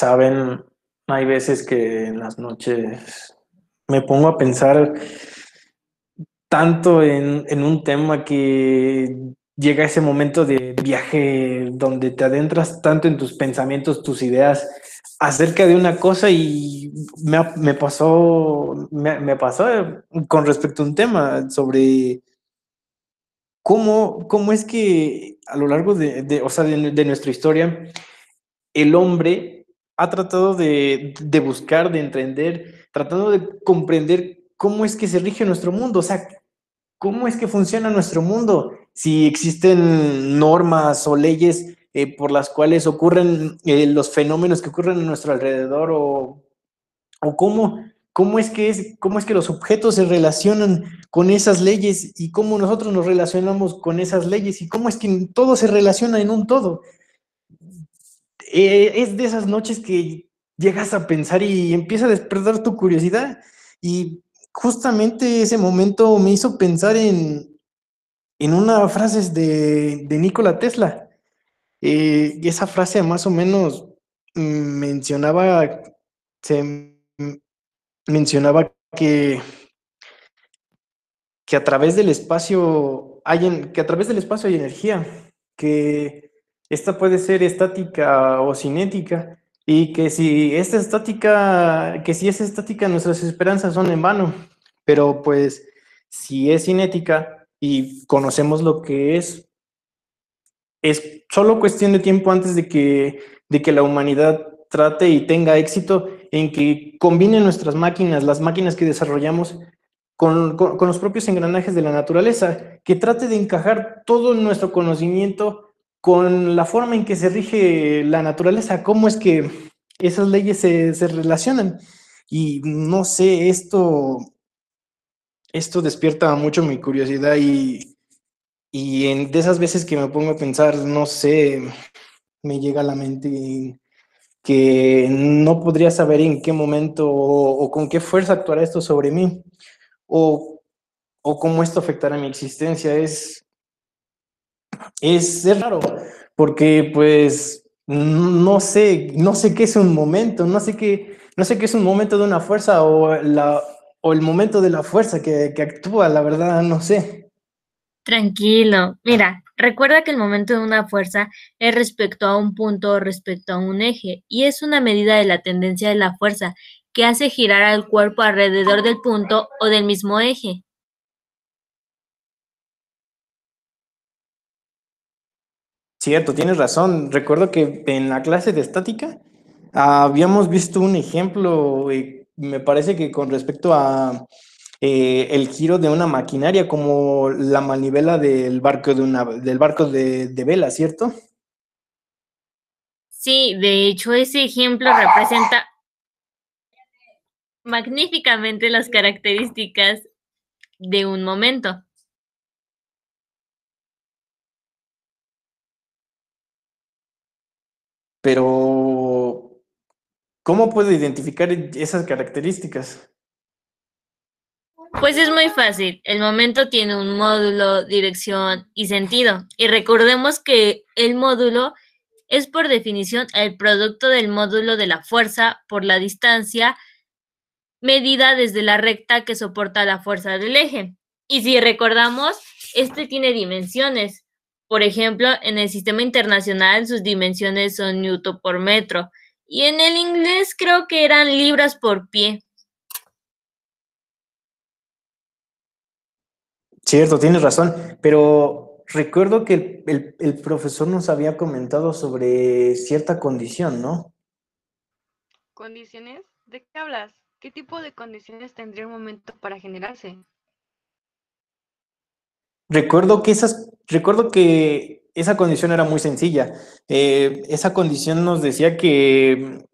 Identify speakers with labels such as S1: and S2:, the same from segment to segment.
S1: Saben, hay veces que en las noches me pongo a pensar tanto en, en un tema que llega ese momento de viaje donde te adentras tanto en tus pensamientos, tus ideas acerca de una cosa y me, me pasó, me, pasó con respecto a un tema sobre cómo, cómo es que a lo largo de, de o sea, de, de, nuestra historia, el hombre ha tratado de, buscar, de entender, tratando de comprender cómo es que se rige nuestro mundo, o sea, cómo es que funciona nuestro mundo, si existen normas o leyes eh, por las cuales ocurren eh, los fenómenos que ocurren a nuestro alrededor o, o cómo, cómo, es que es, cómo es que los objetos se relacionan con esas leyes y cómo nosotros nos relacionamos con esas leyes y cómo es que todo se relaciona en un todo. Eh, es de esas noches que llegas a pensar y empieza a despertar tu curiosidad y justamente ese momento me hizo pensar en, en una frase de, de Nikola Tesla. Eh, y esa frase más o menos mencionaba, se mencionaba que, que a través del espacio hay, que a través del espacio hay energía, que esta puede ser estática o cinética, y que si esta estática, que si es estática, nuestras esperanzas son en vano, pero pues si es cinética y conocemos lo que es, es solo cuestión de tiempo antes de que, de que la humanidad trate y tenga éxito en que combine nuestras máquinas, las máquinas que desarrollamos, con, con, con, los propios engranajes de la naturaleza, que trate de encajar todo nuestro conocimiento con la forma en que se rige la naturaleza, cómo es que esas leyes se, se relacionan. Y no sé, esto, esto despierta mucho mi curiosidad y, y en, de esas veces que me pongo a pensar, no sé, me llega a la mente que no podría saber en qué momento o, con qué fuerza actuará esto sobre mí o, o cómo esto afectará mi existencia. Es, es, es raro porque pues no sé, no sé qué es un momento, no sé qué, no sé qué es un momento de una fuerza o, la, o el momento de la fuerza que, que actúa, la verdad, no sé.
S2: Tranquilo. Mira, recuerda que el momento de una fuerza es respecto a un punto o respecto a un eje y es una medida de la tendencia de la fuerza que hace girar al cuerpo alrededor del punto o del mismo eje.
S1: Cierto, tienes razón. Recuerdo que en la clase de estática habíamos visto un ejemplo, eh, me parece que con respecto a eh, el giro de una maquinaria como la manivela del barco de, una, del barco de, de vela, ¿cierto?
S2: Sí, de hecho ese ejemplo representa magníficamente las características de un momento.
S1: Pero, ¿cómo puedo identificar esas características?
S2: Pues es muy fácil. El momento tiene un módulo, dirección y sentido. Y recordemos que el módulo es por definición el producto del módulo de la fuerza por la distancia medida desde la recta que soporta la fuerza del eje. Y si recordamos, este tiene dimensiones. Por ejemplo, en el sistema internacional sus dimensiones son newton por metro. Y en el inglés creo que eran libras por pie.
S1: Cierto, tienes razón, pero recuerdo que el, el, el, profesor nos había comentado sobre cierta condición, ¿no?
S3: ¿Condiciones? ¿De qué hablas? ¿Qué tipo de condiciones tendría un momento para generarse?
S1: Recuerdo que, esas, recuerdo que esa condición era muy sencilla. Eh, esa condición nos decía que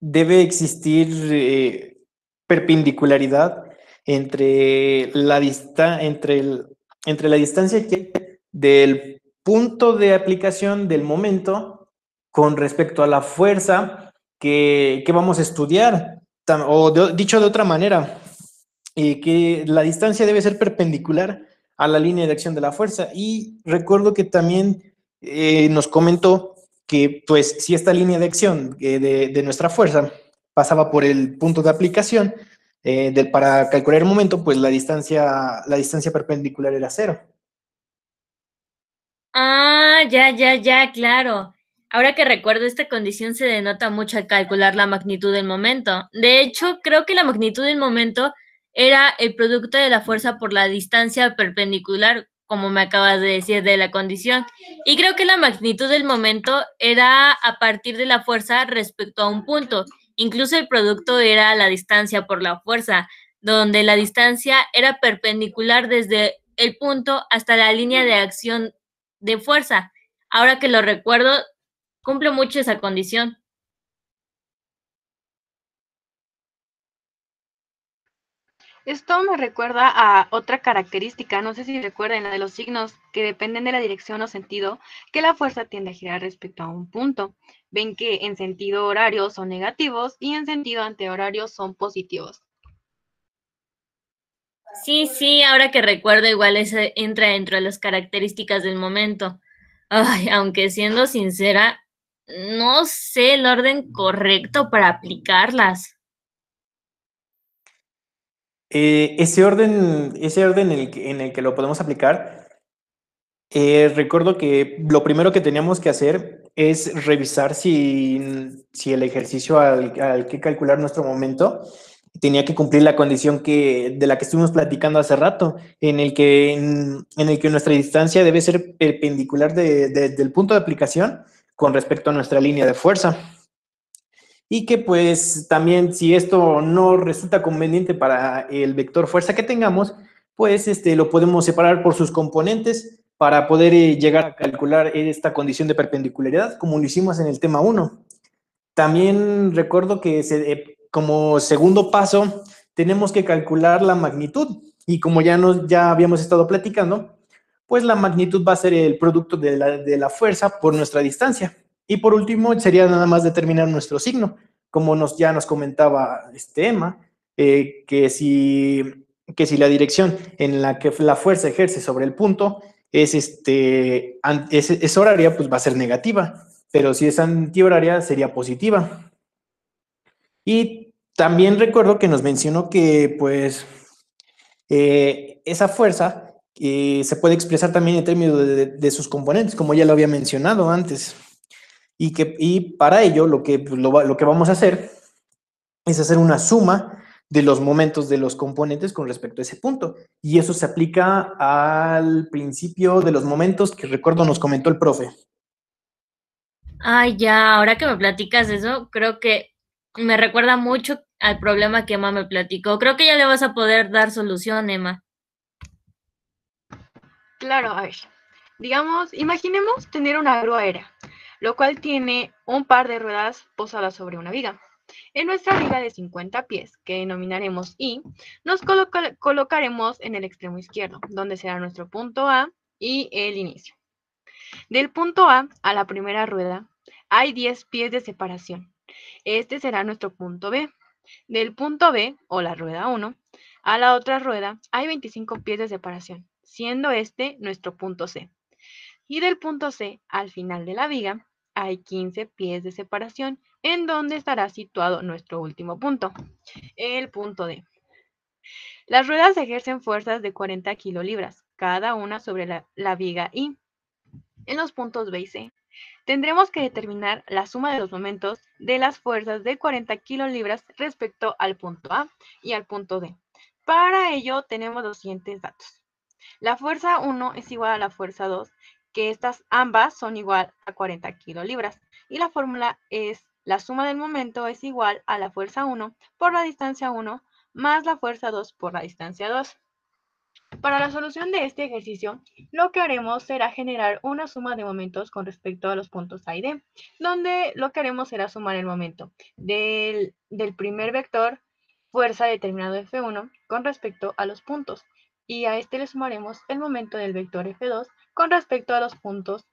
S1: debe existir eh, perpendicularidad entre la, dista entre, el, entre la distancia del punto de aplicación del momento con respecto a la fuerza que, que vamos a estudiar. O dicho de otra manera, eh, que la distancia debe ser perpendicular a la línea de acción de la fuerza. Y recuerdo que también eh, nos comentó que pues si esta línea de acción eh, de, nuestra fuerza pasaba por el punto de aplicación, eh, para calcular el momento, pues la distancia, la distancia perpendicular era cero.
S2: Ah, ya, ya, ya, claro. Ahora que recuerdo, esta condición se denota mucho al calcular la magnitud del momento. De hecho, creo que la magnitud del momento era el producto de la fuerza por la distancia perpendicular, como me acabas de decir, de la condición. Y creo que la magnitud del momento era a partir de la fuerza respecto a un punto. Incluso el producto era la distancia por la fuerza, donde la distancia era perpendicular desde el punto hasta la línea de acción de fuerza. Ahora que lo recuerdo, cumple mucho esa condición.
S3: Esto me recuerda a otra característica, no sé si recuerden, la de los signos que dependen de la dirección o sentido que la fuerza tiende a girar respecto a un punto. Ven que en sentido horario son negativos y en sentido antihorario son positivos.
S2: Sí, sí, ahora que recuerdo, igual ese entra dentro de las características del momento. Ay, aunque siendo sincera, no sé el orden correcto para aplicarlas.
S1: Eh, ese orden, ese orden en el que, en el que lo podemos aplicar, eh, recuerdo que lo primero que teníamos que hacer es revisar si, si el ejercicio al, al, que calcular nuestro momento tenía que cumplir la condición que, de la que estuvimos platicando hace rato, en el que, en, el que nuestra distancia debe ser perpendicular del punto de aplicación con respecto a nuestra línea de fuerza. Y que pues también si esto no resulta conveniente para el vector fuerza que tengamos, pues este, lo podemos separar por sus componentes para poder eh, llegar a calcular esta condición de perpendicularidad, como lo hicimos en el tema 1. También recuerdo que eh, como segundo paso tenemos que calcular la magnitud y como ya, ya habíamos estado platicando, pues la magnitud va a ser el producto de la, fuerza por nuestra distancia. Y por último, sería nada más determinar nuestro signo, como nos, ya nos comentaba este Emma, eh, que, si, que si la dirección en la que la fuerza ejerce sobre el punto es, este, es, es horaria, pues va a ser negativa, pero si es antihoraria sería positiva. Y también recuerdo que nos mencionó que pues eh, esa fuerza se puede expresar también en términos de, sus componentes, como ya lo había mencionado antes. Y, que, y para ello lo que, pues, lo, que vamos a hacer es hacer una suma de los momentos de los componentes con respecto a ese punto. Y eso se aplica al principio de los momentos que recuerdo nos comentó el profe.
S2: Ay, ya, ahora que me platicas eso, creo que me recuerda mucho al problema que Emma me platicó. Creo que ya le vas a poder dar solución, Emma.
S3: Claro, a ver. Digamos, imaginemos tener una grúa aérea, lo cual tiene un par de ruedas posadas sobre una viga. En nuestra viga de 50 pies, que denominaremos I, nos colocaremos en el extremo izquierdo, donde será nuestro punto A y el inicio. Del punto A a la primera rueda hay 10 pies de separación. Este será nuestro punto B. Del punto B, o la rueda 1, a la otra rueda hay 25 pies de separación siendo este nuestro punto C. Y del punto C al final de la viga hay 15 pies de separación en donde estará situado nuestro último punto, el punto D. Las ruedas ejercen fuerzas de 40 kilolibras, cada una sobre la, viga I. En los puntos B y C, tendremos que determinar la suma de los momentos de las fuerzas de 40 kilolibras respecto al punto A y al punto D. Para ello tenemos los siguientes datos. La fuerza 1 es igual a la fuerza 2, que estas ambas son igual a 40 kilolibras. Y la fórmula es la suma del momento es igual a la fuerza 1 por la distancia 1 más la fuerza 2 por la distancia 2. Para la solución de este ejercicio, lo que haremos será generar una suma de momentos con respecto a los puntos A y D, donde lo que haremos será sumar el momento del, del primer vector fuerza determinado F1 con respecto a los puntos y a este le sumaremos el momento del vector f2 con respecto a los puntos,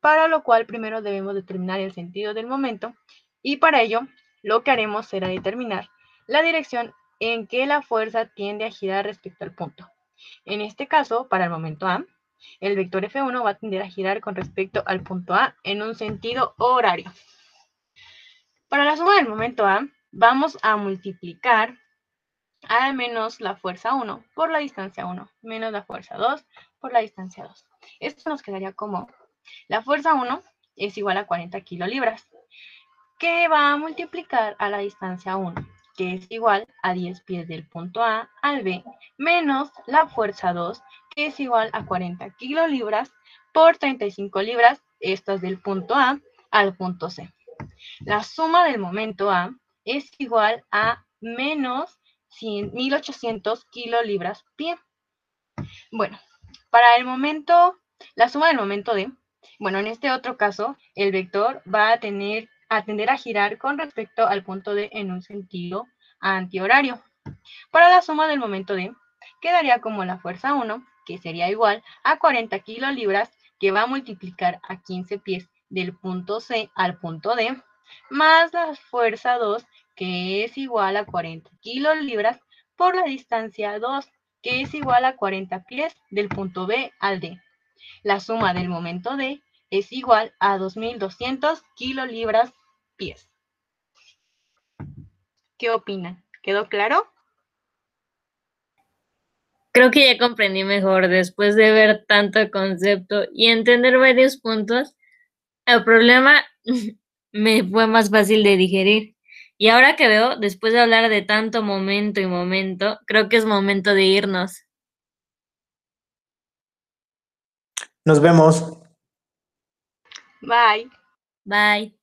S3: para lo cual primero debemos determinar el sentido del momento y para ello lo que haremos será determinar la dirección en que la fuerza tiende a girar respecto al punto. En este caso, para el momento A, el vector F1 va a tender a girar con respecto al punto A en un sentido horario. Para la suma del momento A, vamos a multiplicar a menos la fuerza 1 por la distancia 1, menos la fuerza 2 por la distancia 2. Esto nos quedaría como la fuerza 1 es igual a 40 kilolibras, que va a multiplicar a la distancia 1, que es igual a 10 pies del punto A al B, menos la fuerza 2, que es igual a 40 kilolibras por 35 libras, estas del punto A al punto C. La suma del momento A es igual a menos 1800 kilolibras pie. Bueno, para el momento, la suma del momento D, bueno, en este otro caso, el vector va a tener a tender a girar con respecto al punto D en un sentido antihorario. Para la suma del momento D, quedaría como la fuerza 1, que sería igual a 40 kilolibras, que va a multiplicar a 15 pies del punto C al punto D, más la fuerza 2, que es igual a 40 kilolibras, por la distancia 2, que es igual a 40 pies del punto B al D. La suma del momento D es igual a 2.200 kilolibras pies. ¿Qué opinan? ¿Quedó claro?
S2: Creo que ya comprendí mejor después de ver tanto concepto y entender varios puntos. El problema me fue más fácil de digerir. Y ahora que veo, después de hablar de tanto momento y momento, creo que es momento de irnos.
S1: Nos vemos.
S3: Bye.
S2: Bye.